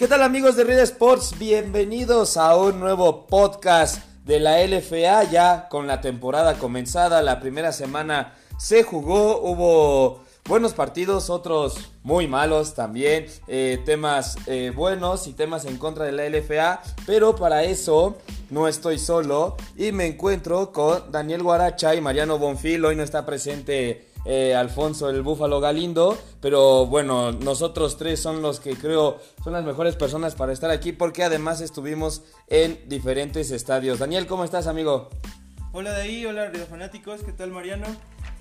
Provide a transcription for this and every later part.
¿Qué tal amigos de Red Sports? Bienvenidos a un nuevo podcast de la LFA ya con la temporada comenzada. La primera semana se jugó, hubo buenos partidos, otros muy malos también, eh, temas eh, buenos y temas en contra de la LFA, pero para eso no estoy solo y me encuentro con Daniel Guaracha y Mariano Bonfil. Hoy no está presente eh, Alfonso el Búfalo Galindo, pero bueno, nosotros tres son los que creo son las mejores personas para estar aquí porque además estuvimos en diferentes estadios. Daniel, ¿cómo estás, amigo? Hola de ahí, hola Radio Fanáticos, ¿qué tal Mariano?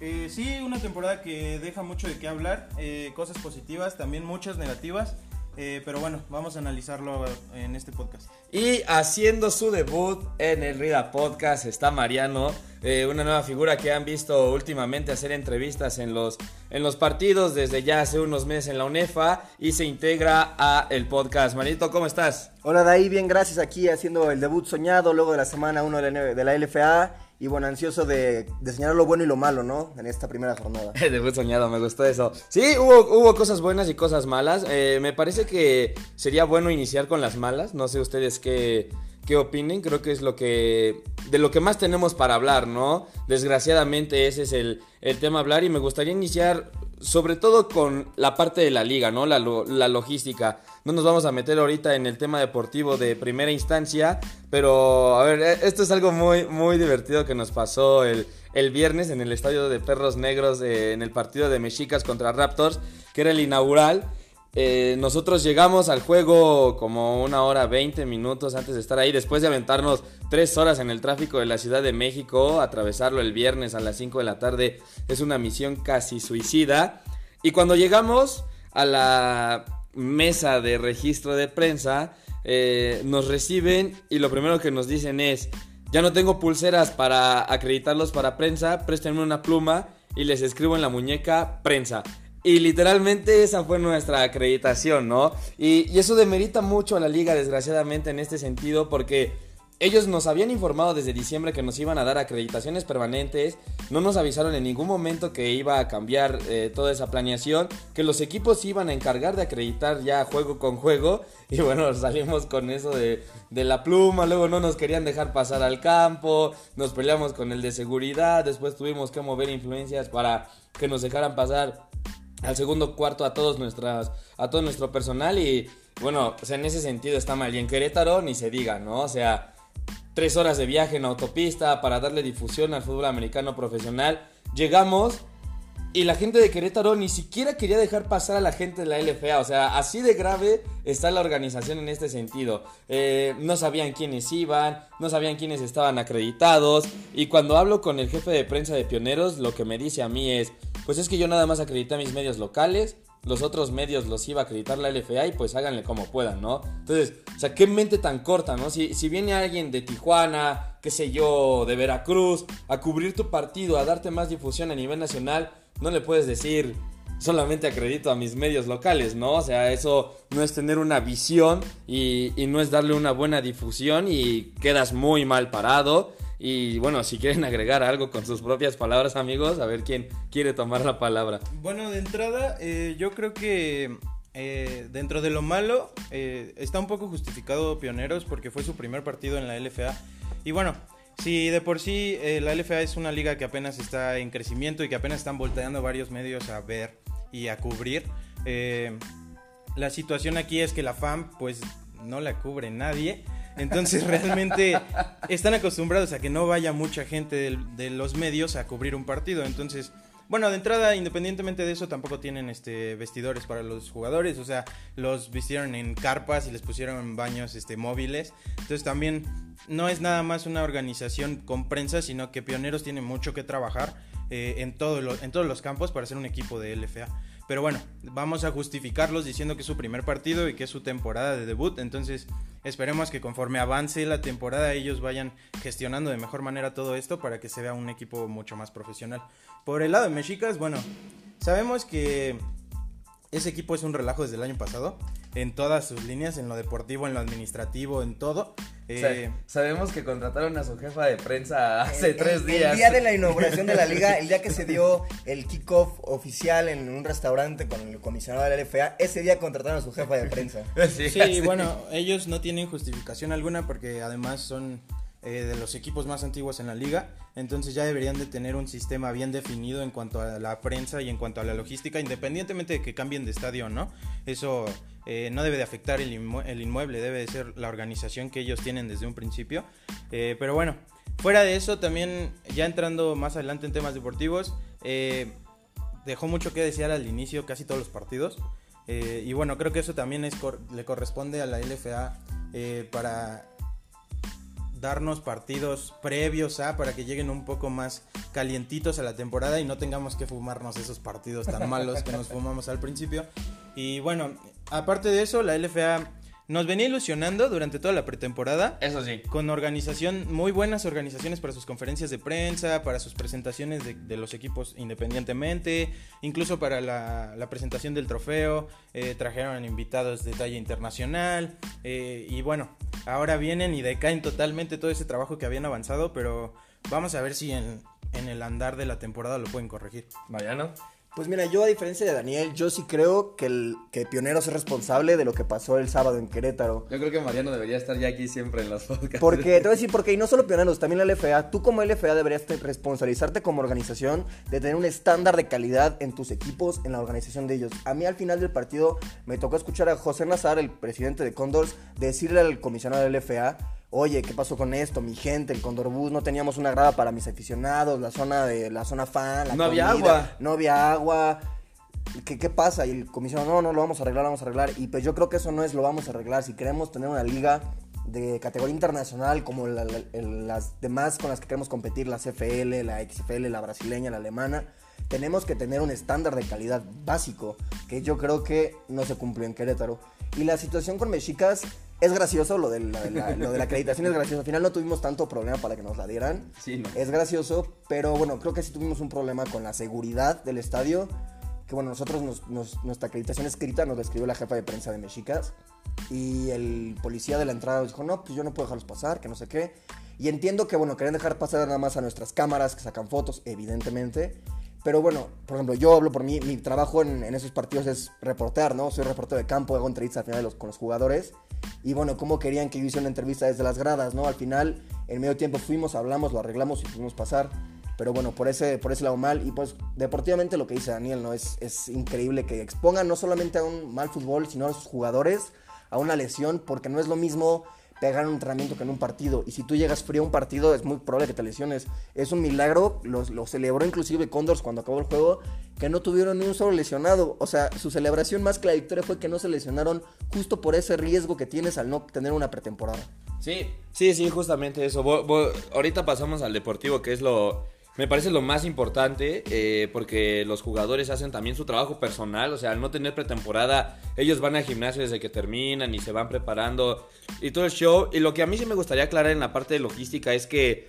Eh, sí, una temporada que deja mucho de qué hablar, eh, cosas positivas, también muchas negativas. Eh, pero bueno, vamos a analizarlo en este podcast. Y haciendo su debut en el Rida Podcast está Mariano, eh, una nueva figura que han visto últimamente hacer entrevistas en los, en los partidos desde ya hace unos meses en la UNEFA y se integra a el podcast. Marito, ¿cómo estás? Hola, Daí, bien, gracias aquí haciendo el debut soñado luego de la semana 1 de la LFA y bueno, ansioso de, de, señalar lo bueno y lo malo, ¿no? En esta primera jornada. Debut soñado, me gustó eso. Sí, hubo, hubo cosas buenas y cosas malas. Eh, me parece que sería bueno iniciar con las malas. No sé ustedes qué, qué opinen. Creo que es lo que. de lo que más tenemos para hablar, ¿no? Desgraciadamente ese es el, el tema a hablar. Y me gustaría iniciar sobre todo con la parte de la liga, ¿no? La, la, logística. No nos vamos a meter ahorita en el tema deportivo de primera instancia, pero a ver, e, esto es algo muy, muy divertido que nos pasó el, el viernes en el estadio de Perros Negros, eh, en el partido de Mexicas contra Raptors, que era el inaugural. Eh, nosotros llegamos al juego como una hora 20 minutos antes de estar ahí, después de aventarnos tres horas en el tráfico de la Ciudad de México, atravesarlo el viernes a las 5 de la tarde es una misión casi suicida. Y cuando llegamos a la mesa de registro de prensa, eh, nos reciben y lo primero que nos dicen es, ya no tengo pulseras para acreditarlos para prensa, préstenme una pluma y les escribo en la muñeca prensa. Y literalmente esa fue nuestra acreditación, ¿no? Y, y, eso demerita mucho a la liga, desgraciadamente, en este sentido, porque ellos nos habían informado desde diciembre que nos iban a dar acreditaciones permanentes, no nos avisaron en ningún momento que iba a cambiar eh, toda esa planeación, que los equipos iban a encargar de acreditar ya juego con juego, y bueno, salimos con eso de, de la pluma, luego no nos querían dejar pasar al campo, nos peleamos con el de seguridad, después tuvimos que mover influencias para que nos dejaran pasar al segundo cuarto a todos nuestras a todo nuestro personal y bueno, o sea, en ese sentido está mal. Y en Querétaro ni se diga, ¿no? O sea, tres horas de viaje en autopista para darle difusión al fútbol americano profesional. Llegamos y la gente de Querétaro ni siquiera quería dejar pasar a la gente de la LFA. O sea, así de grave está la organización en este sentido. Eh, no sabían quiénes iban, no sabían quiénes estaban acreditados. Y cuando hablo con el jefe de prensa de Pioneros, lo que me dice a mí es pues es que yo nada más acredité a mis medios locales, los otros medios los iba a acreditar la LFA y pues háganle como puedan, ¿no? Entonces, o sea, qué mente tan corta, ¿no? Si, si viene alguien de Tijuana, qué sé yo, de Veracruz, a cubrir tu partido, a darte más difusión a nivel nacional, no le puedes decir solamente acredito a mis medios locales, ¿no? O sea, eso no es tener una visión y, y no es darle una buena difusión y quedas muy mal parado. Y bueno, si quieren agregar algo con sus propias palabras, amigos, a ver quién quiere tomar la palabra. Bueno, de entrada, eh, yo creo que eh, dentro de lo malo, eh, está un poco justificado Pioneros porque fue su primer partido en la LFA. Y bueno, si de por sí la LFA es una liga que apenas está en crecimiento y que apenas están volteando varios medios a ver y a cubrir, la situación aquí es que la FAM pues no la cubre nadie. Entonces realmente están acostumbrados a que no vaya mucha gente de, los medios a cubrir un partido. Entonces, bueno, de entrada, independientemente de eso, tampoco tienen este vestidores para los jugadores. O sea, los vistieron en carpas y les pusieron en baños este, móviles. Entonces también no es nada más una organización con prensa, sino que Pioneros tiene mucho que trabajar eh, en, todo lo, en todos los campos para ser un equipo de LFA. Pero bueno, vamos a justificarlos diciendo que es su primer partido y que es su temporada de debut. Entonces esperemos que conforme avance la temporada ellos vayan gestionando de mejor manera todo esto para que se vea un equipo mucho más profesional. Por el lado de Mexicas, bueno, sabemos que ese equipo es un relajo desde el año pasado. En todas sus líneas, en lo deportivo, en lo administrativo, en todo. Eh, sabemos que contrataron a su jefa de prensa hace tres días. El día de la inauguración de la liga, el día que se dio el kickoff oficial en un restaurante con el comisionado de la LFA, ese día contrataron a su jefa de prensa. sí, bueno, ellos no tienen justificación alguna porque además son eh, de los equipos más antiguos en la liga, entonces ya deberían de tener un sistema bien definido en cuanto a la prensa y en cuanto a la logística, independientemente de que cambien de estadio o no. Eso eh, no debe de afectar el, inmueble, debe de ser la organización que ellos tienen desde un principio. Eh, pero bueno, fuera de eso, también ya entrando más adelante en temas deportivos, dejó mucho que desear al inicio casi todos los partidos. y bueno, creo que eso también le corresponde a la LFA para darnos partidos previos a para que lleguen un poco más calientitos a la temporada y no tengamos que fumarnos esos partidos tan malos que nos fumamos al principio. Y bueno, aparte de eso, la LFA nos venía ilusionando durante toda la pretemporada. Eso sí. Con organización, muy buenas organizaciones para sus conferencias de prensa, para sus presentaciones de, los equipos independientemente, incluso para la, presentación del trofeo. Eh, trajeron invitados de talla internacional. Eh, y bueno, ahora vienen y decaen totalmente todo ese trabajo que habían avanzado, pero vamos a ver si en, en el andar de la temporada lo pueden corregir. Vaya, ¿no? Pues mira, yo a diferencia de Daniel, yo sí creo que, el, que Pioneros es responsable de lo que pasó el sábado en Querétaro. Yo creo que Mariano debería estar ya aquí siempre en las podcasts. Porque, te voy a decir, porque y no solo Pioneros, también la LFA, tú como LFA deberías responsabilizarte como organización de tener un estándar de calidad en tus equipos, en la organización de ellos. A mí al final del partido me tocó escuchar a José Nazar, el presidente de Condors, decirle al comisionado de la LFA oye, ¿qué pasó con esto? Mi gente, el Condorbus, no teníamos una grada para mis aficionados, la zona de la zona fan, la No había agua. No había agua. ¿Qué, ¿Qué pasa? Y el comisionado, no, no, lo vamos a arreglar, lo vamos a arreglar. Y pues yo creo que eso no es lo vamos a arreglar. Si queremos tener una liga de categoría internacional como las demás con las que queremos competir, la CFL, la XFL, la brasileña, la alemana, tenemos que tener un estándar de calidad básico, que yo creo que no se cumplió en Querétaro. Y la situación con Mexicas es gracioso, lo de, la, lo de la acreditación es gracioso. Al final no tuvimos tanto problema para que nos la dieran. Sí, no. Es gracioso, pero bueno, creo que sí tuvimos un problema con la seguridad del estadio. Que bueno, nosotros, nuestra acreditación escrita nos la escribió la jefa de prensa de Mexicas. Y el policía de la entrada dijo, no, pues yo no puedo dejarlos pasar, que no sé qué. Y entiendo que, bueno, querían dejar pasar nada más a nuestras cámaras que sacan fotos, evidentemente. Pero bueno, por ejemplo, yo hablo por mí, mi trabajo en, esos partidos es reportear, ¿no? Soy reportero de campo, hago entrevistas al final los, con los jugadores. Y bueno, ¿cómo querían que yo hiciera una entrevista desde las gradas, ¿no? Al final, en medio tiempo fuimos, hablamos, lo arreglamos y pudimos pasar. Pero bueno, por ese, por ese lado mal. Y pues deportivamente lo que dice Daniel, ¿no? Es, es increíble que expongan no solamente a un mal fútbol, sino a sus jugadores a una lesión, porque no es lo mismo pegar un entrenamiento que en un partido. Y si tú llegas frío a un partido, es muy probable que te lesiones. Es un milagro, lo, lo celebró inclusive Condors cuando acabó el juego, que no tuvieron ni un solo lesionado. O sea, su celebración más que la victoria fue que no se lesionaron justo por ese riesgo que tienes al no tener una pretemporada. Sí, sí, sí, justamente eso. ahorita pasamos al deportivo, que es lo me parece lo más importante eh, porque los jugadores hacen también su trabajo personal, o sea, al no tener pretemporada, ellos van al gimnasio desde que terminan y se van preparando y todo el show. Y lo que a mí sí me gustaría aclarar en la parte de logística es que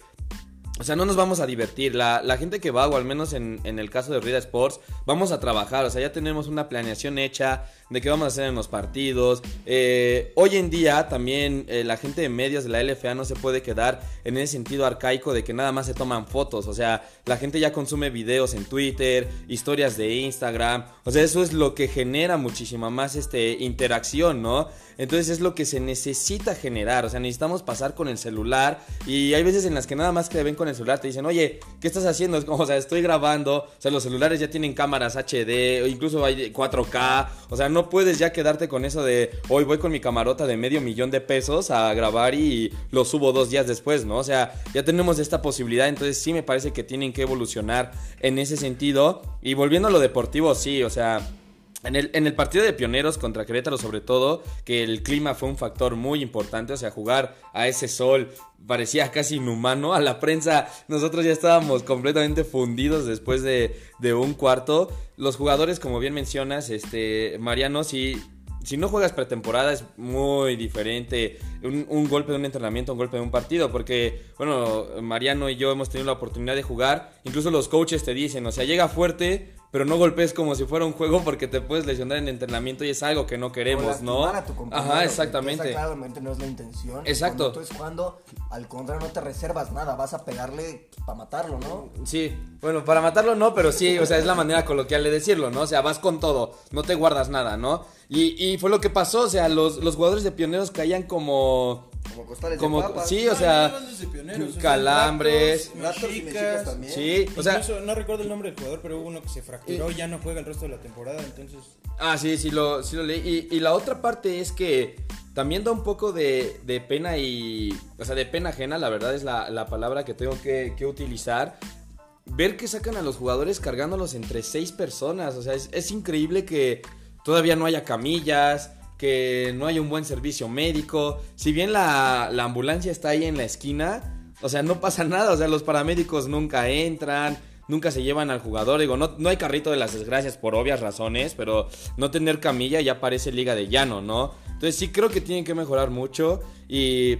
o sea, no nos vamos a divertir. La, gente que va, o al menos en, el caso de Rida Sports, vamos a trabajar. O sea, ya tenemos una planeación hecha de qué vamos a hacer en los partidos. Eh, hoy en día también eh, la gente de medios de la LFA no se puede quedar en ese sentido arcaico de que nada más se toman fotos. O sea, la gente ya consume videos en Twitter, historias de Instagram. O sea, eso es lo que genera muchísima más este, interacción, ¿no? Entonces es lo que se necesita generar. O sea, necesitamos pasar con el celular. Y hay veces en las que nada más que ven con el celular te dicen, oye, ¿qué estás haciendo? Es como, o sea, estoy grabando. O sea, los celulares ya tienen cámaras HD, o incluso hay 4K. O sea, no puedes ya quedarte con eso de, hoy voy con mi camarota de medio millón de pesos a grabar y lo subo dos días después, ¿no? O sea, ya tenemos esta posibilidad. Entonces sí me parece que tienen que evolucionar en ese sentido. Y volviendo a lo deportivo, sí, o sea en el, partido de pioneros contra Querétaro, sobre todo, que el clima fue un factor muy importante, o sea, jugar a ese sol parecía casi inhumano. A la prensa, nosotros ya estábamos completamente fundidos después de, de un cuarto. Los jugadores, como bien mencionas, este, Mariano, si, si no juegas pretemporada es muy diferente un, un, golpe de un entrenamiento, un golpe de un partido, porque, bueno, Mariano y yo hemos tenido la oportunidad de jugar, incluso los coaches te dicen, o sea, llega fuerte pero no golpees como si fuera un juego porque te puedes lesionar en entrenamiento y es algo que no queremos, ¿no? A tu compañero, Ajá, exactamente. esa claramente no es la intención. Exacto. Entonces cuando al contrario no te reservas nada, vas a pegarle para matarlo, ¿no? Sí, bueno, para matarlo no, pero sí, o sea, es la manera coloquial de decirlo, ¿no? O sea, vas con todo, no te guardas nada, ¿no? Y, y fue lo que pasó, o sea, los, los jugadores de pioneros caían como... Como costales Como, de papas. sí, o sea, no pioneros, calambres. Y Mexicas también. Sí, o sea, Incluso, no recuerdo el nombre del jugador, pero hubo uno que se fracturó y ya no juega el resto de la temporada, entonces... Ah, sí, sí lo, sí lo leí. Y, y la otra parte es que también da un poco de, de pena y... O sea, de pena ajena, la verdad es la, la palabra que tengo que, que utilizar. Ver que sacan a los jugadores cargándolos entre seis personas. O sea, es, es increíble que todavía no haya camillas, que no haya un buen servicio médico. Si bien la, la ambulancia está ahí en la esquina, o sea, no pasa nada. O sea, los paramédicos nunca entran nunca se llevan al jugador. Digo, no, no hay carrito de las desgracias por obvias razones, pero no tener camilla ya parece liga de llano, ¿no? Entonces sí creo que tienen que mejorar mucho y...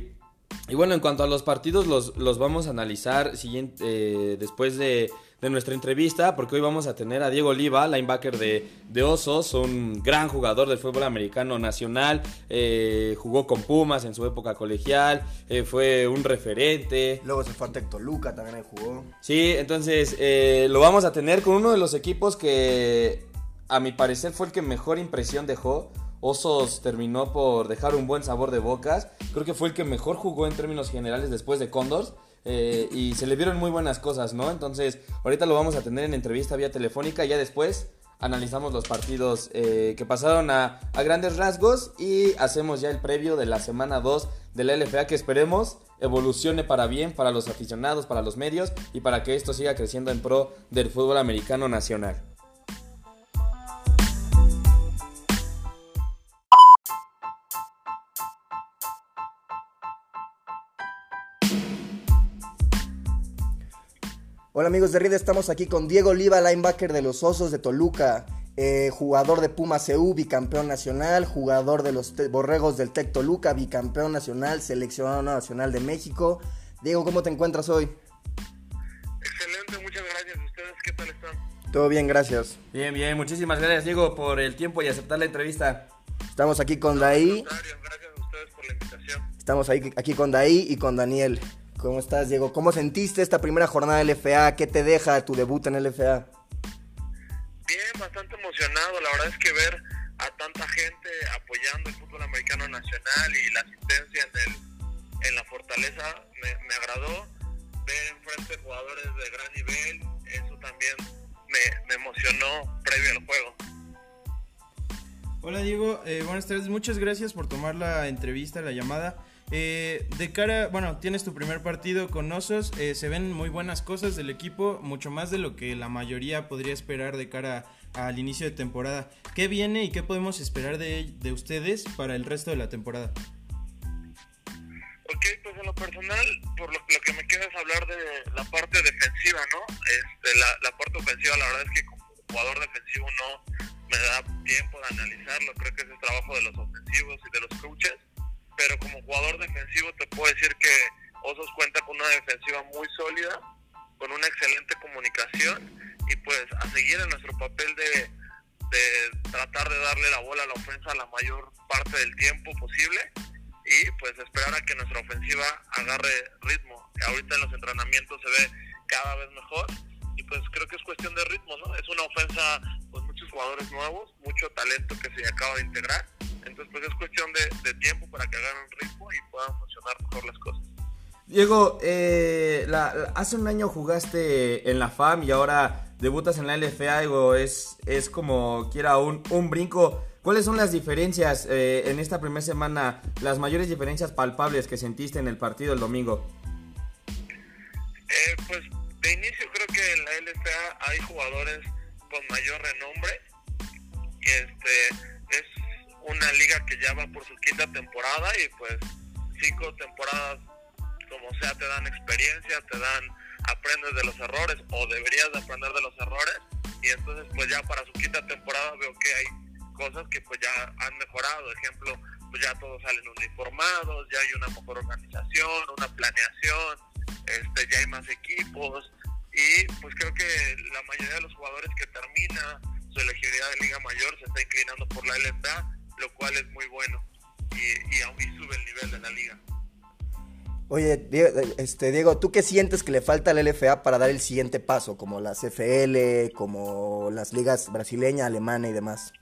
Y bueno, en cuanto a los partidos, los, los vamos a analizar siguiente, eh, después de, de, nuestra entrevista, porque hoy vamos a tener a Diego Oliva, linebacker de, de Osos, un gran jugador del fútbol americano nacional, eh, jugó con Pumas en su época colegial, eh, fue un referente. Luego se fue a Tectoluca, también ahí jugó. Sí, entonces eh, lo vamos a tener con uno de los equipos que a mi parecer fue el que mejor impresión dejó. Osos terminó por dejar un buen sabor de bocas. Creo que fue el que mejor jugó en términos generales después de Condors. Eh, y se le vieron muy buenas cosas, ¿no? Entonces, ahorita lo vamos a tener en entrevista vía telefónica. Ya después analizamos los partidos eh, que pasaron a, a, grandes rasgos. Y hacemos ya el previo de la semana 2 de la LFA que esperemos evolucione para bien, para los aficionados, para los medios y para que esto siga creciendo en pro del fútbol americano nacional. Hola amigos de RID, estamos aquí con Diego Oliva, linebacker de los Osos de Toluca, eh, jugador de Pumas CU, bicampeón nacional, jugador de los Borregos del Tec Toluca, bicampeón nacional, seleccionado nacional de México. Diego, ¿cómo te encuentras hoy? Excelente, muchas gracias. ¿Ustedes qué tal están? Todo bien, gracias. Bien, bien, muchísimas gracias Diego por el tiempo y aceptar la entrevista. Estamos aquí con Daí. Gracias a ustedes por la invitación. Estamos ahí, aquí con Daí y con Daniel. ¿Cómo estás, Diego? ¿Cómo sentiste esta primera jornada de LFA? ¿Qué te deja tu debut en LFA? Bien, bastante emocionado. La verdad es que ver a tanta gente apoyando el fútbol americano nacional y la asistencia en, el, en la fortaleza me, me, agradó. Ver enfrente jugadores de gran nivel, eso también me, me emocionó previo al juego. Hola Diego, eh, buenas tardes, muchas gracias por tomar la entrevista, la llamada. Eh, de cara, bueno, tienes tu primer partido con Osos, eh, se ven muy buenas cosas del equipo, mucho más de lo que la mayoría podría esperar de cara al inicio de temporada. ¿Qué viene y qué podemos esperar de, de ustedes para el resto de la temporada? Ok, pues en lo personal, por lo, lo, que me queda es hablar de la parte defensiva, ¿no? Este, la, la parte ofensiva, la verdad es que como jugador defensivo no me da tiempo de analizarlo, creo que es el trabajo de los ofensivos y de los coaches pero como jugador defensivo te puedo decir que Osos cuenta con una defensiva muy sólida, con una excelente comunicación y pues a seguir en nuestro papel de, de tratar de darle la bola a la ofensa la mayor parte del tiempo posible y pues esperar a que nuestra ofensiva agarre ritmo. Ahorita en los entrenamientos se ve cada vez mejor y pues creo que es cuestión de ritmo, ¿no? Es una ofensa con muchos jugadores nuevos, mucho talento que se acaba de integrar entonces, pues es cuestión de, de, tiempo para que hagan un ritmo y puedan funcionar mejor las cosas. Diego, eh, la, la, hace un año jugaste en la FAM y ahora debutas en la LFA. Digo, es, es como quiera un, un brinco. ¿Cuáles son las diferencias eh, en esta primera semana, las mayores diferencias palpables que sentiste en el partido el domingo? Eh, pues de inicio creo que en la LFA hay jugadores con mayor renombre. Este, es una liga que ya va por su quinta temporada y pues cinco temporadas como sea te dan experiencia, te dan aprendes de los errores o deberías de aprender de los errores. Y entonces pues ya para su quinta temporada veo que hay cosas que pues ya han mejorado, ejemplo, pues ya todos salen uniformados, ya hay una mejor organización, una planeación, este ya hay más equipos. Y pues creo que la mayoría de los jugadores que termina su elegibilidad de Liga Mayor se está inclinando por la LFA, lo cual es muy bueno y, y, y sube el nivel de la liga. Oye, Diego, este, Diego, ¿tú qué sientes que le falta al LFA para dar el siguiente paso, como la CFL, como las ligas brasileña, alemana y demás?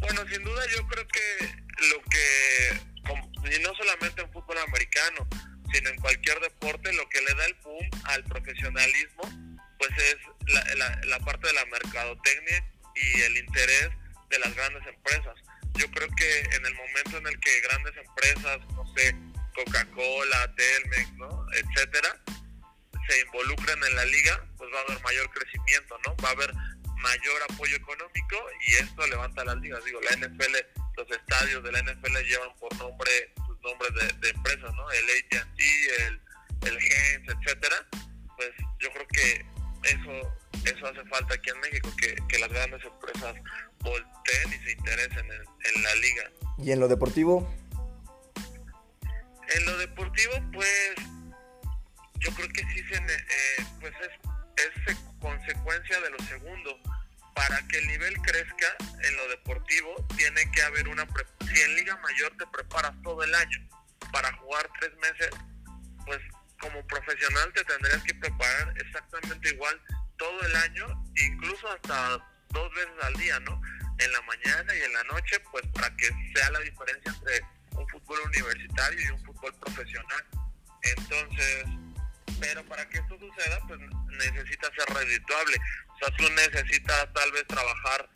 Bueno, sin duda yo creo que lo que, y no solamente en fútbol americano, sino en cualquier deporte, lo que le da el boom al profesionalismo, pues es la, la, la parte de la mercadotecnia y el interés de las grandes empresas. Yo creo que en el momento en el que grandes empresas, no sé, Coca-Cola, Telmex, ¿no? etcétera, se involucran en la liga, pues va a haber mayor crecimiento, ¿no? Va a haber mayor apoyo económico y esto levanta las ligas. Digo, la NFL, los estadios de la NFL llevan por nombre sus nombres de, de empresas, ¿no? El AT&T, el, el Gens, etcétera. Pues yo creo que eso eso hace falta aquí en México, que, que las grandes empresas volteen y se interesen en, en la liga. ¿Y en lo deportivo? En lo deportivo, pues yo creo que sí se, eh, pues es, es consecuencia de lo segundo. Para que el nivel crezca en lo deportivo, tiene que haber una... Si en Liga Mayor te preparas todo el año para jugar tres meses, pues como profesional te tendrías que preparar exactamente igual todo el año, incluso hasta dos veces al día, ¿no? En la mañana y en la noche, pues para que sea la diferencia entre un fútbol universitario y un fútbol profesional. Entonces, pero para que esto suceda, pues necesita ser redituable. O sea, tú necesitas tal vez trabajar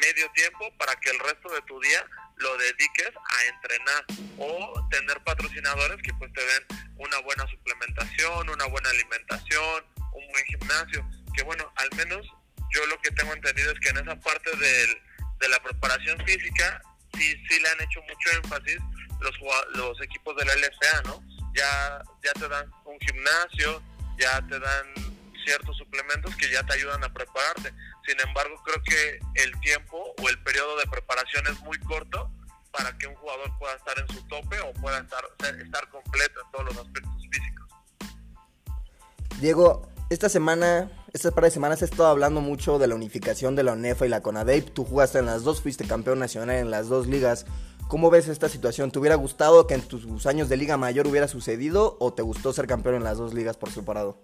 medio tiempo para que el resto de tu día lo dediques a entrenar o tener patrocinadores que pues te den una buena suplementación, una buena alimentación, un buen gimnasio, que bueno, al menos yo lo que tengo entendido es que en esa parte del, de la preparación física sí, sí le han hecho mucho énfasis los, los equipos de la LFA, ¿no? Ya, ya te dan un gimnasio, ya te dan ciertos suplementos que ya te ayudan a prepararte. Sin embargo, creo que el tiempo o el periodo de preparación es muy corto para que un jugador pueda estar en su tope o pueda estar, estar completo en todos los aspectos físicos. Diego, esta semana, estas par de semanas he estado hablando mucho de la unificación de la UNEFA y la CONADEIP. Tú jugaste en las dos, fuiste campeón nacional en las dos ligas. ¿Cómo ves esta situación? ¿Te hubiera gustado que en tus años de Liga Mayor hubiera sucedido o te gustó ser campeón en las dos ligas por separado?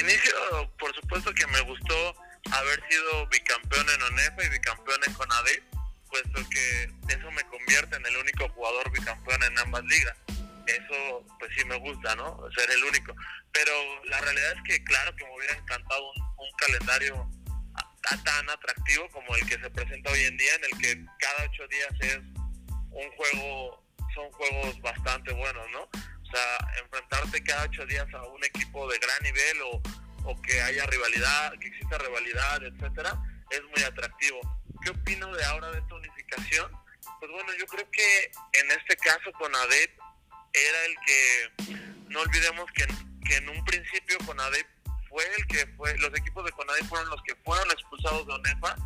Inicio, por supuesto que me gustó haber sido bicampeón en ONEFA y bicampeón en CONADEIP, puesto que eso me convierte en el único jugador bicampeón en ambas ligas. Eso, pues sí me gusta, ¿no? Ser el único. Pero la realidad es que, claro, que me hubiera encantado un calendario tan atractivo como el que se presenta hoy en día, en el que cada ocho días es un juego, son juegos bastante buenos, ¿no? O sea, enfrentarte cada ocho días a un equipo de gran nivel o, o que haya rivalidad, que exista rivalidad, etcétera, es muy atractivo. ¿Qué opino de ahora de esta unificación? Pues bueno, yo creo que en este caso con ADEP era el que, no olvidemos que, que en un principio con ADEP fue el que fue, los equipos de CONADE fueron los que fueron expulsados de ONEFA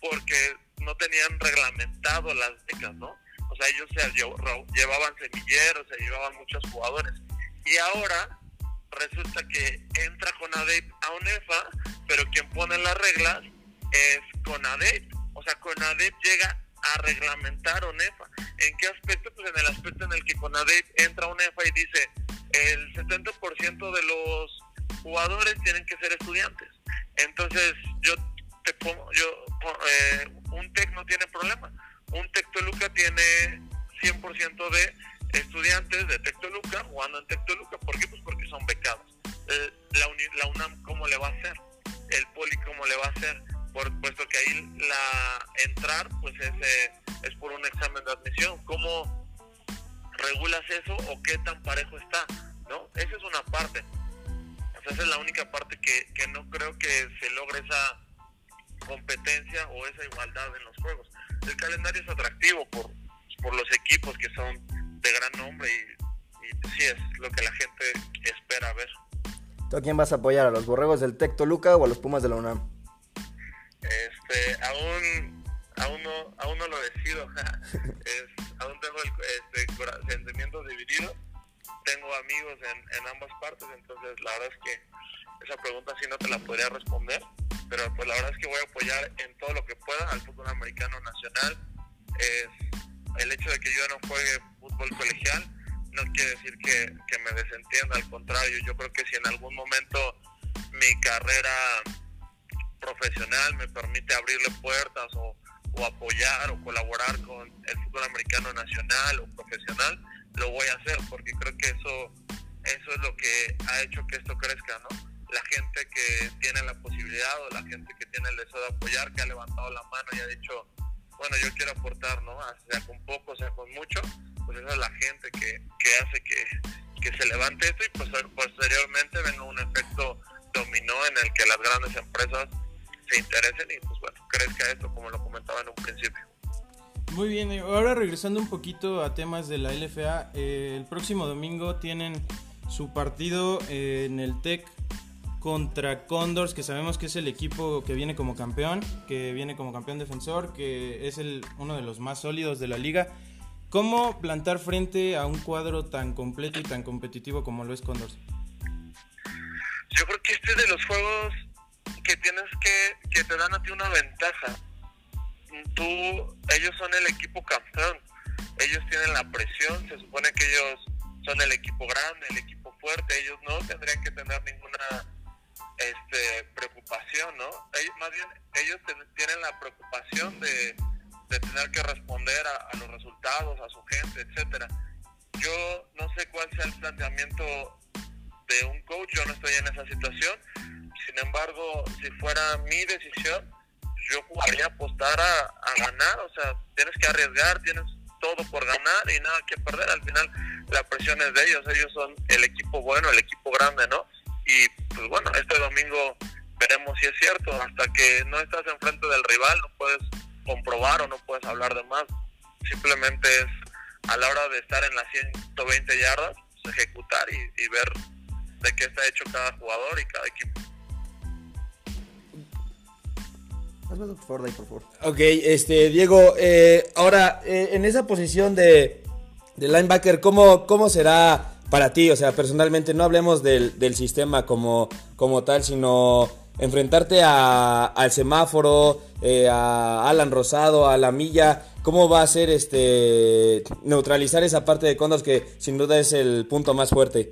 porque no tenían reglamentado las becas, ¿no? Sea, ellos se llevaban semilleros, se llevaban muchos jugadores. Y ahora resulta que entra CONADE a ONEFA, pero quien pone las reglas es CONADE. O sea, CONADE llega a reglamentar ONEFA. ¿En qué aspecto? Pues en el aspecto en el que CONADE entra a ONEFA y dice el 70% de los jugadores tienen que ser estudiantes. Entonces, yo te pongo, yo, eh, un TEC no tiene problema. Un TEC Toluca tiene 100% de estudiantes de TEC Toluca jugando en TEC Toluca. ¿Por qué? Pues porque son becados. Eh, la, uni, la, UNAM, ¿cómo le va a hacer? El Poli, ¿cómo le va a hacer? Por, puesto que ahí la entrar, pues es, eh, es por un examen de admisión. ¿Cómo regulas eso o qué tan parejo está? ¿No? Esa es una parte esa es la única parte que, que no creo que se logre esa competencia o esa igualdad en los juegos. El calendario es atractivo por, por los equipos que son de gran nombre y, y sí es lo que la gente espera ver. ¿Tú a quién vas a apoyar? ¿A los borregos del Tec Toluca o a los Pumas de la UNAM? Este, aún, aún, no, aún no lo decido. es, aún tengo el este, sentimientos divididos tengo amigos en, en ambas partes, entonces la verdad es que esa pregunta sí no te la podría responder, pero pues la verdad es que voy a apoyar en todo lo que pueda al fútbol americano nacional. Es el hecho de que yo no juegue fútbol colegial no quiere decir que, que me desentienda, al contrario, yo creo que si en algún momento mi carrera profesional me permite abrirle puertas o, o apoyar o colaborar con el fútbol americano nacional o profesional, lo voy a hacer porque creo que eso, eso es lo que ha hecho que esto crezca, ¿no? La gente que tiene la posibilidad o la gente que tiene el deseo de apoyar, que ha levantado la mano y ha dicho, bueno, yo quiero aportar, ¿no? Sea con poco, sea con mucho, pues esa es la gente que, que hace que, que se levante esto y pues posteriormente venga un efecto dominó en el que las grandes empresas se interesen y pues bueno, crezca esto como lo comentaba en un principio. Muy bien, ahora regresando un poquito a temas de la LFA, eh, el próximo domingo tienen su partido eh, en el TEC contra Condors, que sabemos que es el equipo que viene como campeón, que viene como campeón defensor, que es el, uno de los más sólidos de la liga. ¿Cómo plantar frente a un cuadro tan completo y tan competitivo como lo es Condors? Yo creo que este es de los juegos que tienes que, que te dan a ti una ventaja. Tú, ellos son el equipo campeón, ellos tienen la presión, se supone que ellos son el equipo grande, el equipo fuerte, ellos no tendrían que tener ninguna este, preocupación, ¿no? Ellos, más bien, ellos tienen la preocupación de, tener que responder a, a, los resultados, a su gente, etcétera. Yo no sé cuál sea el planteamiento de un coach, yo no estoy en esa situación, sin embargo, si fuera mi decisión, yo jugaría a apostar a, a, ganar, o sea, tienes que arriesgar, tienes todo por ganar y nada que perder, al final la presión es de ellos, ellos son el equipo bueno, el equipo grande, ¿no? Y pues bueno, este domingo veremos si es cierto, hasta que no estás enfrente del rival no puedes comprobar o no puedes hablar de más, simplemente es a la hora de estar en las 120 yardas, pues, ejecutar y, y ver de qué está hecho cada jugador y cada equipo. Por favor, Dave, por favor. Ok, este, Diego, eh, ahora, eh, en esa posición de, de linebacker, ¿cómo, ¿cómo será para ti? O sea, personalmente, no hablemos del, del sistema como, como tal, sino enfrentarte a, al semáforo, eh, a Alan Rosado, a la milla. ¿Cómo va a ser este neutralizar esa parte de Condors que sin duda es el punto más fuerte?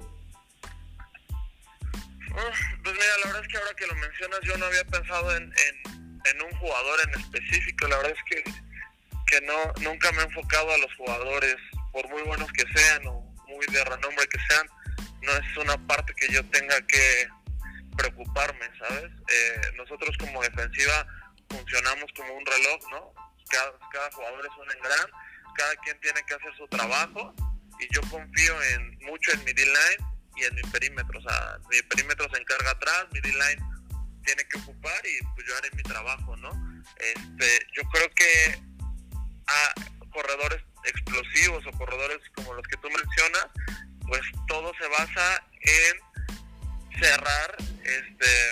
Pues mira, la verdad es que ahora que lo mencionas, yo no había pensado en, en, en un jugador en específico. La verdad es que, que no nunca me he enfocado a los jugadores, por muy buenos que sean o muy de renombre que sean. No es una parte que yo tenga que preocuparme, ¿sabes? Eh, nosotros como defensiva funcionamos como un reloj, ¿no? Cada, cada jugador es un engran, cada quien tiene que hacer su trabajo y yo confío en mucho en mi D-line y en mi perímetro. O sea, mi perímetro se encarga atrás, mi D-line tiene que ocupar y pues yo haré mi trabajo, ¿no? Este, yo creo que a corredores explosivos o corredores como los que tú mencionas, pues todo se basa en cerrar, este,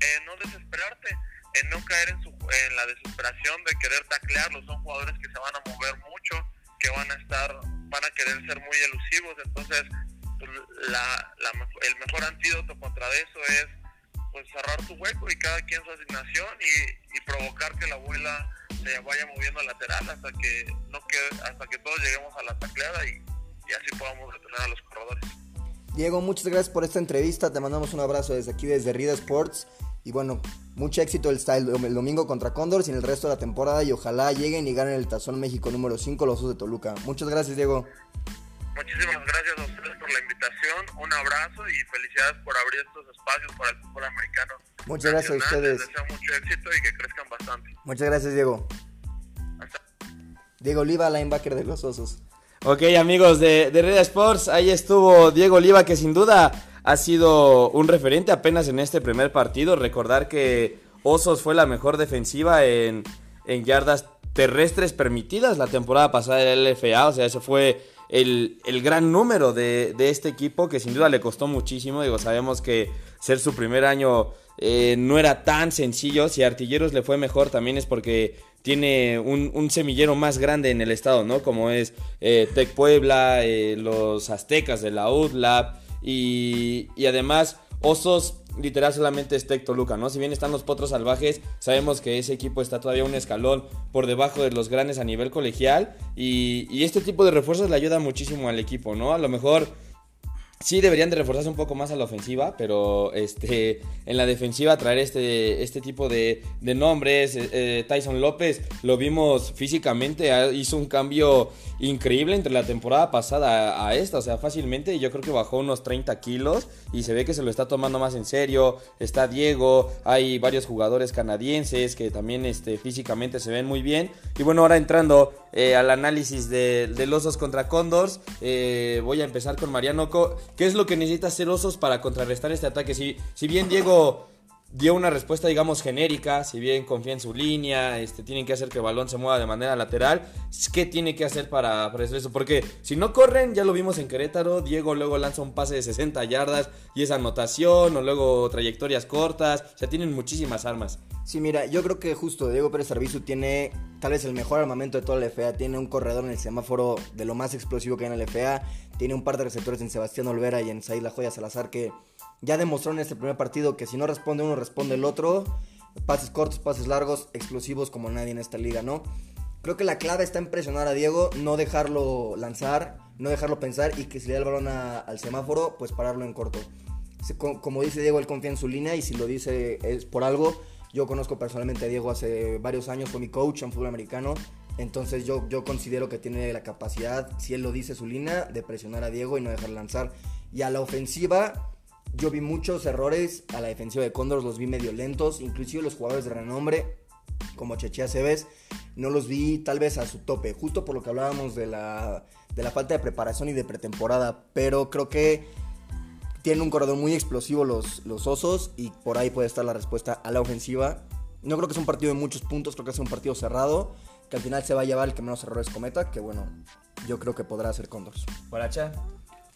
en no desesperarte, en no caer en, su, en la desesperación de querer taclearlos. Son jugadores que se van a mover mucho, que van a estar, van a querer ser muy elusivos, entonces la, la, el mejor antídoto contra eso es pues cerrar tu hueco y cada quien su asignación y, y, provocar que la abuela se vaya moviendo lateral hasta que no quede, hasta que todos lleguemos a la tacleada y, y así podamos detener a los corredores. Diego, muchas gracias por esta entrevista. Te mandamos un abrazo desde aquí, desde Rida Sports. Y bueno, mucho éxito el, el domingo contra Condors y en el resto de la temporada. Y ojalá lleguen y ganen el Tazón México número 5, los Osos de Toluca. Muchas gracias, Diego. Muchísimas gracias a ustedes por la invitación, un abrazo y felicidades por abrir estos espacios para el fútbol americano. Muchas gracias a ustedes. Les deseo mucho éxito y que crezcan bastante. Muchas gracias, Diego. Hasta. Diego Oliva, linebacker de los Osos. Ok, amigos de, de Red Sports, ahí estuvo Diego Oliva, que sin duda ha sido un referente apenas en este primer partido. Recordar que Osos fue la mejor defensiva en, en yardas terrestres permitidas la temporada pasada del LFA, o sea, eso fue el, el gran número de, de, este equipo que sin duda le costó muchísimo. Digo, sabemos que ser su primer año eh, no era tan sencillo. Si a Artilleros le fue mejor también es porque tiene un, semillero más grande en el estado, ¿no? Como es eh, Puebla, eh, los Aztecas de la UDLAB y, y además Osos literal solamente es Tec Toluca, ¿no? Si bien están los Potros Salvajes, sabemos que ese equipo está todavía un escalón por debajo de los grandes a nivel colegial y, y este tipo de refuerzos le ayuda muchísimo al equipo, ¿no? A lo mejor Sí, deberían de reforzarse un poco más a la ofensiva, pero este, en la defensiva traer este, este tipo de, de nombres. Eh, eh, Tyson López lo vimos físicamente, hizo un cambio increíble entre la temporada pasada a esta, o sea, fácilmente yo creo que bajó unos 30 kilos y se ve que se lo está tomando más en serio. Está Diego, hay varios jugadores canadienses que también este, físicamente se ven muy bien. Y bueno, ahora entrando eh, al análisis de, de, Osos contra Condors, voy a empezar con Mariano. ¿Qué es lo que necesita hacer Osos para contrarrestar este ataque? Si, si bien Diego dio una respuesta, digamos, genérica, si bien confía en su línea, este, tienen que hacer que el balón se mueva de manera lateral, ¿qué tiene que hacer para, para hacer eso? Porque si no corren, ya lo vimos en Querétaro, Diego luego lanza un pase de 60 yardas y es anotación, o luego trayectorias cortas, o sea, tienen muchísimas armas. Sí, mira, yo creo que justo Diego Pérez Arbizu tiene tal vez el mejor armamento de toda la FA. Tiene un corredor en el semáforo de lo más explosivo que hay en la FA. Tiene un par de receptores en Sebastián Olvera y en Said La Joya Salazar que ya demostraron en este primer partido que si no responde uno, responde el otro. Pases cortos, pases largos, explosivos como nadie en esta liga, ¿no? Creo que la clave está en presionar a Diego, no dejarlo lanzar, no dejarlo pensar y que si le da el balón al semáforo, pues pararlo en corto. Como dice Diego, él confía en su línea y si lo dice es por algo. Yo conozco personalmente a Diego hace varios años, fue mi coach en fútbol americano. Entonces yo, yo considero que tiene la capacidad, si él lo dice su línea, de presionar a Diego y no dejar lanzar. Y a la ofensiva, yo vi muchos errores a la defensiva de Condors, los vi medio lentos, inclusive los jugadores de renombre, como Chechea Cebes, no los vi tal vez a su tope, justo por lo que hablábamos de la, de la falta de preparación y de pretemporada, pero creo que tienen un corredor muy explosivo los, los Osos y por ahí puede estar la respuesta a la ofensiva. No creo que sea un partido de muchos puntos, creo que es un partido cerrado, que al final se va a llevar el que menos errores cometa, que bueno, yo creo que podrá ser Condors. Guaracha.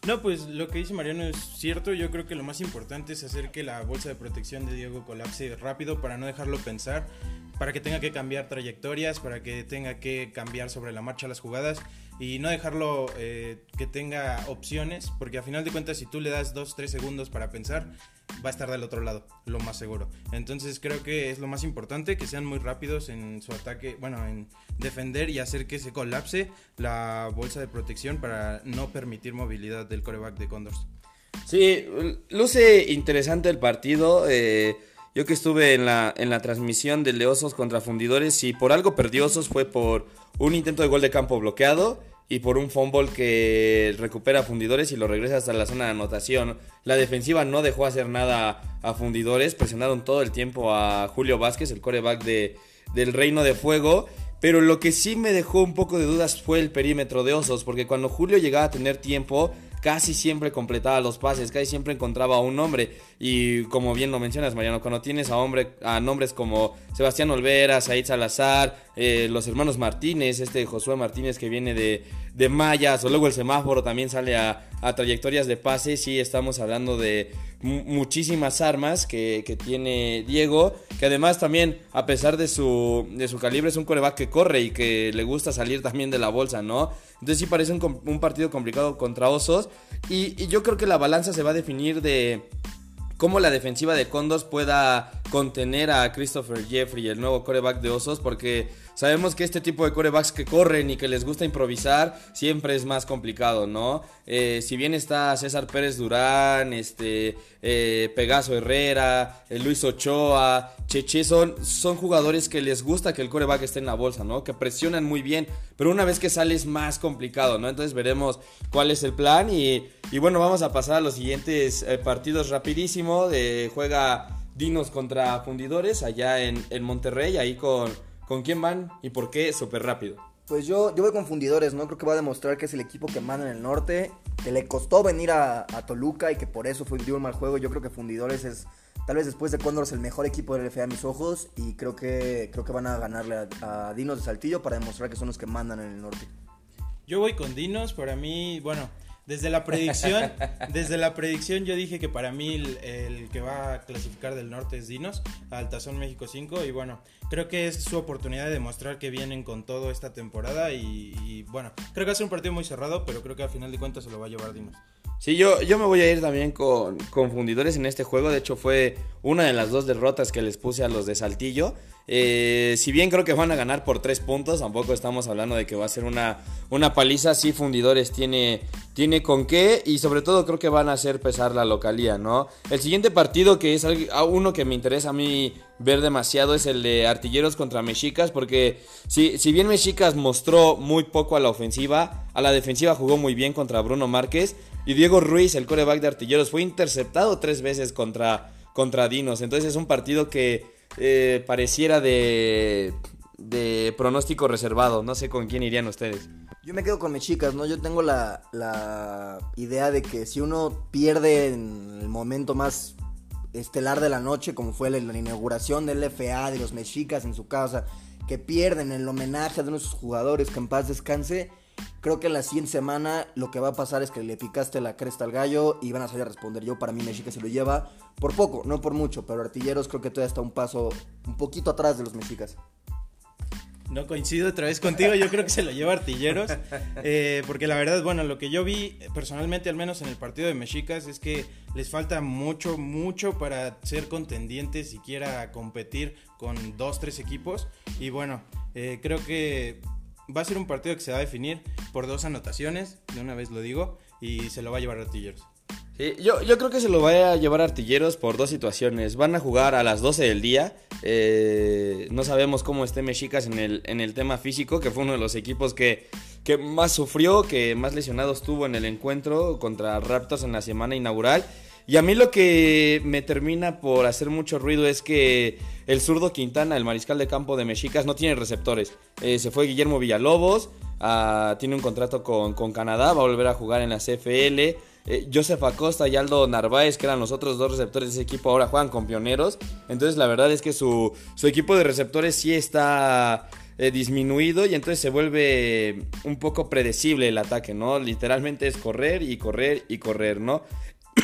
No, pues lo que dice Mariano es cierto. Yo creo que lo más importante es hacer que la bolsa de protección de Diego colapse rápido para no dejarlo pensar, para que tenga que cambiar trayectorias, para que tenga que cambiar sobre la marcha las jugadas y no dejarlo eh, que tenga opciones, porque a final de cuentas si tú le das 2-3 segundos para pensar, va a estar del otro lado, lo más seguro. Entonces creo que es lo más importante, que sean muy rápidos en su ataque, bueno, en defender y hacer que se colapse la bolsa de protección para no permitir movilidad del coreback de Condors. Sí, luce interesante el partido. Eh, yo que estuve en la, en la transmisión de Leosos contra Fundidores, si por algo perdió Osos fue por un intento de gol de campo bloqueado y por un fumble que recupera Fundidores y lo regresa hasta la zona de anotación. La defensiva no dejó hacer nada a Fundidores, presionaron todo el tiempo a Julio Vázquez, el coreback de, del Reino de Fuego. Pero lo que sí me dejó un poco de dudas fue el perímetro de Osos, porque cuando Julio llegaba a tener tiempo, casi siempre completaba los pases, casi siempre encontraba a un hombre. Y como bien lo mencionas, Mariano, cuando tienes a, hombre, a nombres como Sebastián Olvera, Said Salazar, eh, los hermanos Martínez, este Josué Martínez que viene de, de Mayas, o luego el semáforo también sale a, trayectorias de pase, sí estamos hablando de muchísimas armas que, tiene Diego, que además también, a pesar de su, de su calibre, es un coreback que corre y que le gusta salir también de la bolsa, ¿no? Entonces sí parece un, partido complicado contra Osos, y, y yo creo que la balanza se va a definir de cómo la defensiva de Condos pueda contener a Christopher Jeffrey, el nuevo coreback de Osos, porque sabemos que este tipo de corebacks que corren y que les gusta improvisar siempre es más complicado, ¿no? Eh, si bien está César Pérez Durán, este, eh, Pegaso Herrera, eh, Luis Ochoa, Cheche, son, son jugadores que les gusta que el coreback esté en la bolsa, ¿no? Que presionan muy bien, pero una vez que sale es más complicado, ¿no? Entonces veremos cuál es el plan y, y bueno, vamos a pasar a los siguientes partidos rapidísimo. De, juega Dinos contra Fundidores allá en, en Monterrey, ahí con, con quién van y por qué súper rápido. Pues yo, yo voy con Fundidores, ¿no? Creo que va a demostrar que es el equipo que manda en el norte, que le costó venir a, Toluca y que por eso fue un mal juego. Yo creo que Fundidores es, tal vez después de Cóndor, el mejor equipo del LFA a mis ojos y creo que, creo que van a ganarle a, a Dinos de Saltillo para demostrar que son los que mandan en el norte. Yo voy con Dinos, para mí, bueno, Desde la predicción, desde la predicción yo dije que para mí el, que va a clasificar del norte es Dinos, al Tazón México 5 y bueno, creo que es su oportunidad de demostrar que vienen con todo esta temporada y, y, bueno, creo que va a ser un partido muy cerrado, pero creo que al final de cuentas se lo va a llevar Dinos. Sí, yo, yo me voy a ir también con, con fundidores en este juego. De hecho, fue una de las dos derrotas que les puse a los de Saltillo. Eh, si bien creo que van a ganar por tres puntos, tampoco estamos hablando de que va a ser una, una paliza. Sí, fundidores tiene, tiene con qué y sobre todo creo que van a hacer pesar la localía, ¿no? El siguiente partido, que es uno que me interesa a mí ver demasiado, es el de Artilleros contra Mexicas, porque si, si bien Mexicas mostró muy poco a la ofensiva, a la defensiva jugó muy bien contra Bruno Márquez. Y Diego Ruiz, el coreback de Artilleros, fue interceptado tres veces contra, contra Dinos. Entonces es un partido que eh, pareciera de, de pronóstico reservado. No sé con quién irían ustedes. Yo me quedo con Mexicas, ¿no? Yo tengo la, la idea de que si uno pierde en el momento más estelar de la noche, como fue la, la inauguración del FA de los Mexicas en su casa, que pierden el homenaje de nuestros jugadores, que en paz descanse, Creo que la siguiente semana lo que va a pasar es que le picaste la cresta al gallo y van a salir a responder. Yo, para mí, México se lo lleva por poco, no por mucho, pero Artilleros creo que todavía está un paso un poquito atrás de los mexicas. No coincido otra vez contigo, yo creo que se lo lleva Artilleros, eh, porque la verdad, bueno, lo que yo vi personalmente, al menos en el partido de Mexicas, es que les falta mucho, mucho para ser contendientes, siquiera competir con dos, tres equipos, y bueno, eh, creo que va a ser un partido que se va a definir por dos anotaciones, de una vez lo digo, y se lo va a llevar Artilleros. Sí, yo, yo creo que se lo va a llevar Artilleros por dos situaciones. Van a jugar a las 12 del día. Eh, no sabemos cómo esté Mexicas en el, en el tema físico, que fue uno de los equipos que, que más sufrió, que más lesionados tuvo en el encuentro contra Raptors en la semana inaugural. Y a mí lo que me termina por hacer mucho ruido es que el zurdo Quintana, el mariscal de campo de Mexicas, no tiene receptores. Eh, se fue Guillermo Villalobos, uh, tiene un contrato con, con, Canadá, va a volver a jugar en la CFL. Eh, Acosta y Aldo Narváez, que eran los otros dos receptores de ese equipo, ahora juegan con pioneros. Entonces la verdad es que su, su equipo de receptores sí está eh, disminuido y entonces se vuelve un poco predecible el ataque, ¿no? Literalmente es correr y correr y correr, ¿no?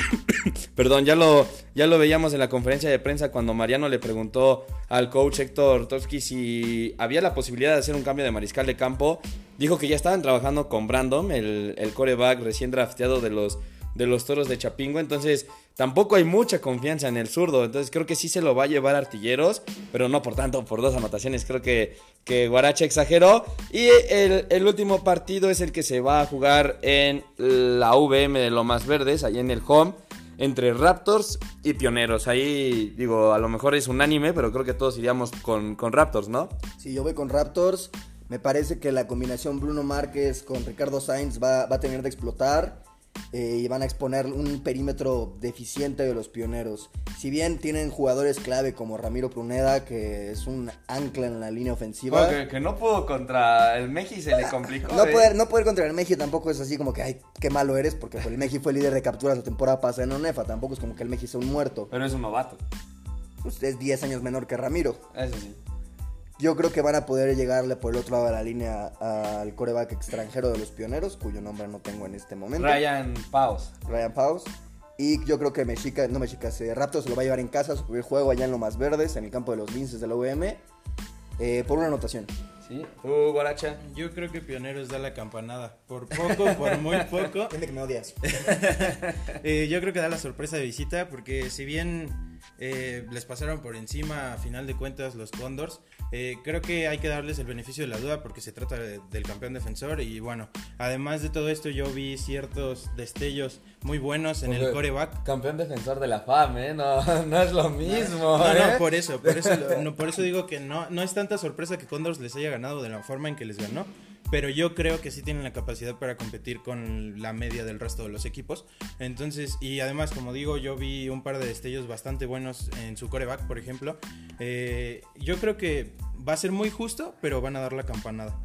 Perdón, ya lo, ya lo veíamos en la conferencia de prensa cuando Mariano le preguntó al coach Héctor Toski si había la posibilidad de hacer un cambio de mariscal de campo. Dijo que ya estaban trabajando con Brandon, el, el coreback recién drafteado de los, de los toros de Chapingo. Entonces, tampoco hay mucha confianza en el zurdo. Entonces, creo que sí se lo va a llevar Artilleros, pero no por tanto, por dos anotaciones. Creo que, que Guaracha exageró. Y el, el, último partido es el que se va a jugar en la VM de Lomas Verdes, ahí en el home. Entre Raptors y Pioneros. Ahí, digo, a lo mejor es unánime, pero creo que todos iríamos con, con Raptors, ¿no? Sí, yo voy con Raptors. Me parece que la combinación Bruno Márquez con Ricardo Sainz va, va a tener de explotar eh, y van a exponer un perímetro deficiente de los pioneros. Si bien tienen jugadores clave como Ramiro Pruneda, que es un ancla en la línea ofensiva. Bueno, que, que, no pudo contra el Meji, se le complicó. No, ¿eh? poder, no poder contra el Meji tampoco es así como que, ay, qué malo eres, porque el Meji fue líder de capturas la temporada pasada en ONEFA. Tampoco es como que el Meji sea un muerto. Pero es un novato. Pues es 10 años menor que Ramiro. Eso sí. Yo creo que van a poder llegarle por el otro lado de la línea al coreback extranjero de los pioneros, cuyo nombre no tengo en este momento. Ryan Paus. Ryan Paus. Y yo creo que Mexica, no Mexica, se Raptors se lo va a llevar en casa, su primer juego allá en Lomas Verdes, en el campo de los Linces de la UM, eh, por una anotación. ¿Sí? ¿Tú, Guaracha? Yo creo que Pioneros da la campanada. Por poco, por muy poco. Gente que me odias. eh, yo creo que da la sorpresa de visita, porque si bien eh, les pasaron por encima a final de cuentas los Condors, eh, creo que hay que darles el beneficio de la duda porque se trata de, del campeón defensor y bueno, además de todo esto yo vi ciertos destellos muy buenos en el coreback. Campeón defensor de la FAM, ¿eh? No, no es lo mismo. No, no, por eso, por eso, no, por eso digo que no, no es tanta sorpresa que Condors les haya ganado de la forma en que les ganó, pero yo creo que sí tienen la capacidad para competir con la media del resto de los equipos. Entonces, y además, como digo, yo vi un par de destellos bastante buenos en su coreback, por ejemplo. Eh, yo creo que va a ser muy justo, pero van a dar la campanada.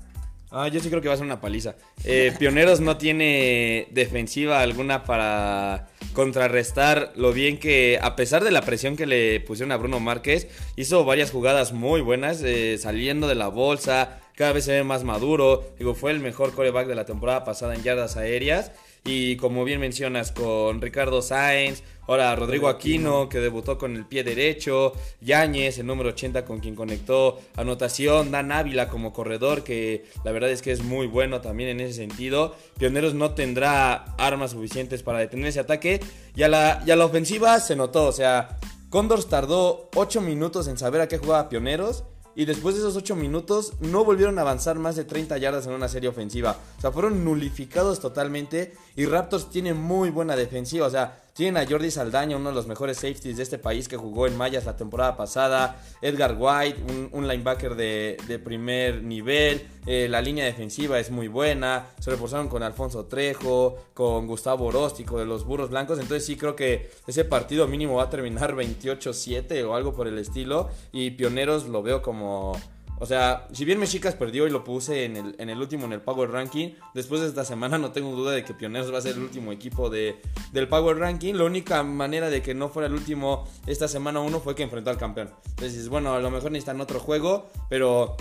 Ah, yo sí creo que va a ser una paliza. Eh, Pioneros no tiene defensiva alguna para contrarrestar lo bien que, a pesar de la presión que le pusieron a Bruno Márquez, hizo varias jugadas muy buenas, eh, saliendo de la bolsa, cada vez se ve más maduro. Digo, fue el mejor coreback de la temporada pasada en yardas aéreas. Y como bien mencionas, con Ricardo Sainz, ahora Rodrigo Aquino, que debutó con el pie derecho, Yáñez, el número 80 con quien conectó anotación, Dan Ávila como corredor, que la verdad es que es muy bueno también en ese sentido. Pioneros no tendrá armas suficientes para detener ese ataque. Y a la, y a la ofensiva se notó, o sea, Condors tardó 8 minutos en saber a qué jugaba Pioneros. Y después de esos 8 minutos no volvieron a avanzar más de 30 yardas en una serie ofensiva. O sea, fueron nulificados totalmente. Y Raptors tiene muy buena defensiva. O sea, tienen a Jordi Saldaña, uno de los mejores safeties de este país que jugó en Mayas la temporada pasada. Edgar White, un, linebacker de, primer nivel. Eh, la línea defensiva es muy buena. Se reforzaron con Alfonso Trejo, con Gustavo Oróstico de los Burros Blancos. Entonces sí creo que ese partido mínimo va a terminar 28-7 o algo por el estilo. Y Pioneros lo veo como o sea, si bien Mexicas perdió y lo puse en el, en el último en el Power Ranking, después de esta semana no tengo duda de que Pioneros va a ser el último equipo de, del Power Ranking. La única manera de que no fuera el último esta semana uno fue que enfrentó al campeón. Entonces, bueno, a lo mejor necesitan otro juego, pero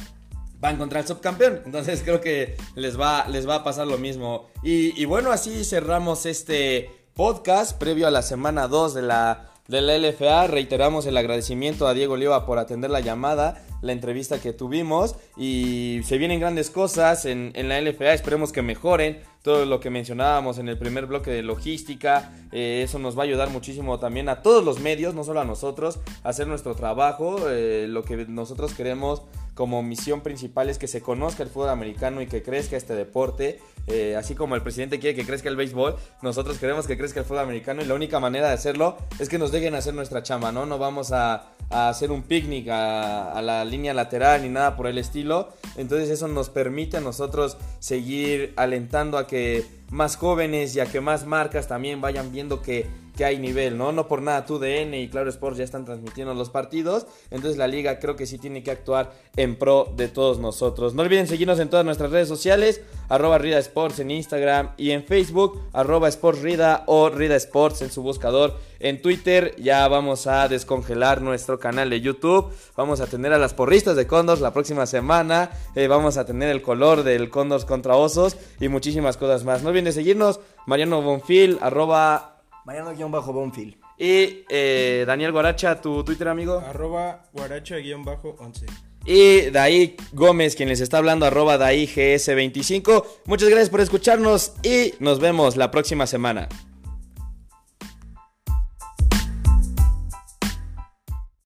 va a encontrar el subcampeón. Entonces creo que les va, les va a pasar lo mismo. Y, y bueno, así cerramos este podcast previo a la semana 2 de la de la LFA. Reiteramos el agradecimiento a Diego Oliva por atender la llamada, la entrevista que tuvimos. Y se vienen grandes cosas en, en la LFA. Esperemos que mejoren todo lo que mencionábamos en el primer bloque de logística. Eh, eso nos va a ayudar muchísimo también a todos los medios, no solo a nosotros, a hacer nuestro trabajo. Eh, lo que nosotros queremos como misión principal es que se conozca el fútbol americano y que crezca este deporte. Eh, así como el presidente quiere que crezca el béisbol, nosotros queremos que crezca el fútbol americano y la única manera de hacerlo es que nos dejen hacer nuestra chamba, ¿no? No vamos a, hacer un picnic a, a, la línea lateral ni nada por el estilo. Entonces eso nos permite a nosotros seguir alentando a que más jóvenes y a que más marcas también vayan viendo que que hay nivel, ¿no? No por nada TUDN y Claro Sports ya están transmitiendo los partidos, entonces la liga creo que sí tiene que actuar en pro de todos nosotros. No olviden seguirnos en todas nuestras redes sociales, arroba Rida Sports en Instagram y en Facebook, arroba Sports Rida o Rida Sports en su buscador. En Twitter ya vamos a descongelar nuestro canal de YouTube, vamos a tener a las porristas de Condors la próxima semana, eh, vamos a tener el color del Condors contra Osos y muchísimas cosas más. No olviden seguirnos, Mariano Bonfil, arroba Mariano-Bonfil. Y eh, Daniel Guaracha, tu Twitter, amigo. Arroba Guaracha-11. Y Daí Gómez, quien les está hablando, arroba DaíGS25. Muchas gracias por escucharnos y nos vemos la próxima semana.